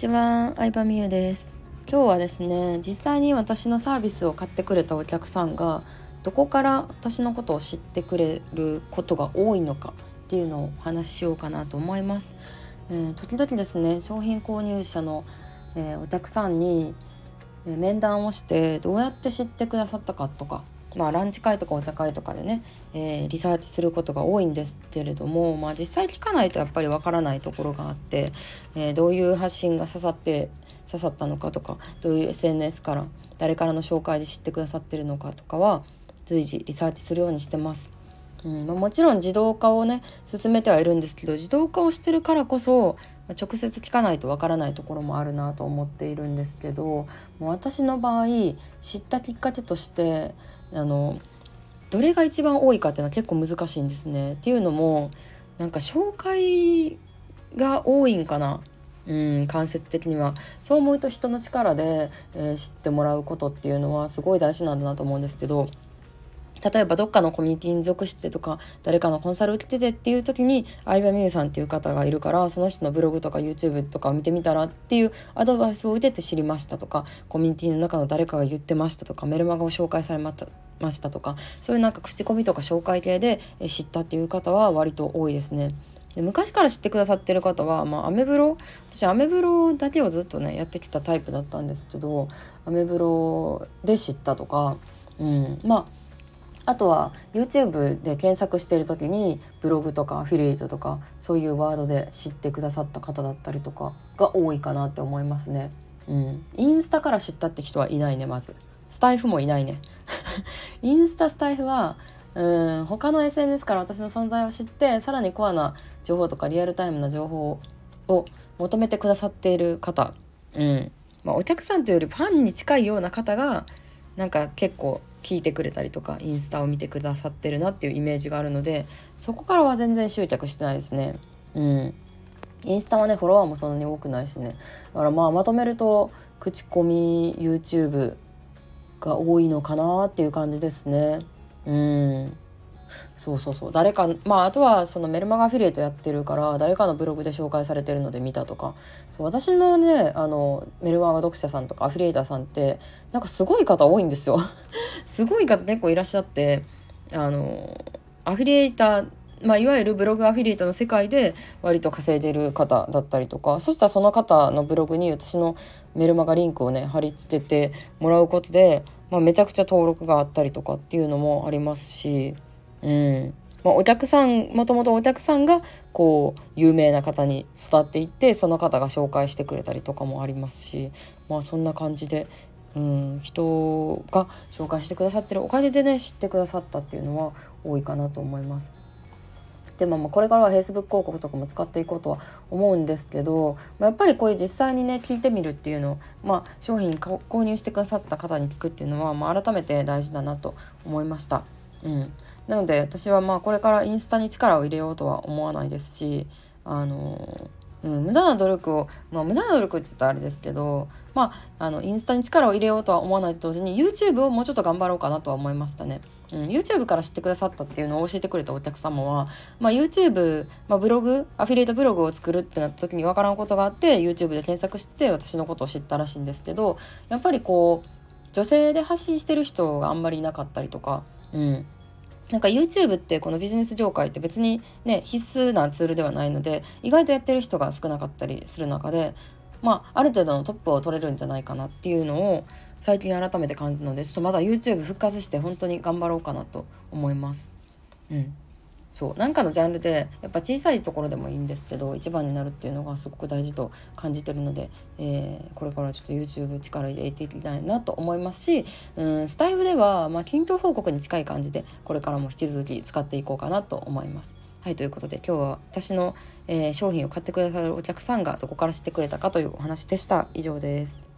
ちは、相葉美優です。今日はですね実際に私のサービスを買ってくれたお客さんがどこから私のことを知ってくれることが多いのかっていうのをお話ししようかなと思います、えー、時々ですね商品購入者の、えー、お客さんに、え面談をしてどうやって知ってくださったかとかまあ、ランチ会とかお茶会とかでね、えー、リサーチすることが多いんですけれども、まあ、実際聞かないとやっぱりわからないところがあって、えー、どういう発信が刺さって刺さったのかとかどういう SNS から誰からの紹介で知ってくださってるのかとかは随時リサーチするようにしてます。うんまあ、もちろん自動化をね進めてはいるんですけど自動化をしてるからこそ直接聞かないとわからないところもあるなと思っているんですけどもう私の場合知ったきっかけとしてあのどれが一番多いかっていうのは結構難しいんですね。っていうのもなんか紹介が多いんかなうん間接的にはそう思うと人の力で、えー、知ってもらうことっていうのはすごい大事なんだなと思うんですけど例えばどっかのコミュニティに属してとか誰かのコンサル受けててっていう時に相葉美優さんっていう方がいるからその人のブログとか YouTube とかを見てみたらっていうアドバイスを受けて知りましたとかコミュニティの中の誰かが言ってましたとかメルマガを紹介されましたとかそういうなんか口コミとか紹介系で知ったっていう方は割と多いですね。で昔から知ってくださってる方は、まあ、アメブロ私アメブロだけをずっとねやってきたタイプだったんですけどアメブロで知ったとか、うん、まああとは YouTube で検索してる時にブログとかアフィリエイトとかそういうワードで知ってくださった方だったりとかが多いかなって思いますね。うん、インスタから知ったって人はいないねまず。スタイフもいないね。インスタスタイフはうん他の SNS から私の存在を知ってさらにコアな情報とかリアルタイムな情報を求めてくださっている方、うんまあ、お客さんというよりファンに近いような方がなんか結構聞いてくれたりとかインスタを見てくださってるなっていうイメージがあるのでそこからは全然執着してないですね。うん。インスタはねフォロワーもそんなに多くないしね。だからまあまとめると口コミ YouTube が多いのかなっていう感じですね。うん。そうそうそう。誰かまああとはそのメルマガアフィリエイトやってるから誰かのブログで紹介されてるので見たとか。そう私のねあのメルマガ読者さんとかアフィリエイターさんってなんかすごい方多いんですよ。すごい方結構いらっしゃってあのアフィリエイターまあ、いわゆるブログアフィリエイトの世界で割と稼いでる方だったりとか。そしたらその方のブログに私のメルマガリンクをね貼り付けてもらうことで、まあ、めちゃくちゃ登録があったりとかっていうのもありますし。うんまあ、お客さんもともとお客さんがこう有名な方に育っていってその方が紹介してくれたりとかもありますしまあそんな感じで、うん、人が紹介してくださってるおかげでね知ってくださったっていうのは多いかなと思います。でもまあこれからは Facebook 広告とかも使っていこうとは思うんですけど、まあ、やっぱりこういう実際にね聞いてみるっていうの、まあ、商品購入してくださった方に聞くっていうのは、まあ、改めて大事だなと思いました。うん、なので私はまあこれからインスタに力を入れようとは思わないですしあの、うん、無駄な努力を、まあ、無駄な努力って言ったらあれですけど、まあ、あのインスタに力を入れようとは思わないと同時に YouTube をもうちょっと頑張ろうかなとは思いましたね。うん、YouTube から知ってくださったっていうのを教えてくれたお客様は、まあ、YouTube、まあ、ブログアフィリエイトブログを作るってなった時に分からんことがあって YouTube で検索して私のことを知ったらしいんですけどやっぱりこう女性で発信してる人があんまりいなかったりとか、うん、なんか YouTube ってこのビジネス業界って別にね必須なツールではないので意外とやってる人が少なかったりする中でまあある程度のトップを取れるんじゃないかなっていうのを最近改めて感じるのでちょっとまだ YouTube 復活して本当に頑張ろうかなと思います。うんそう何かのジャンルでやっぱ小さいところでもいいんですけど一番になるっていうのがすごく大事と感じてるので、えー、これからちょっと YouTube 力入れていきたいなと思いますしうんスタイフでは、まあ、均等報告に近い感じでこれからも引き続き使っていこうかなと思います。はいということで今日は私の、えー、商品を買ってくださるお客さんがどこから知ってくれたかというお話でした。以上です。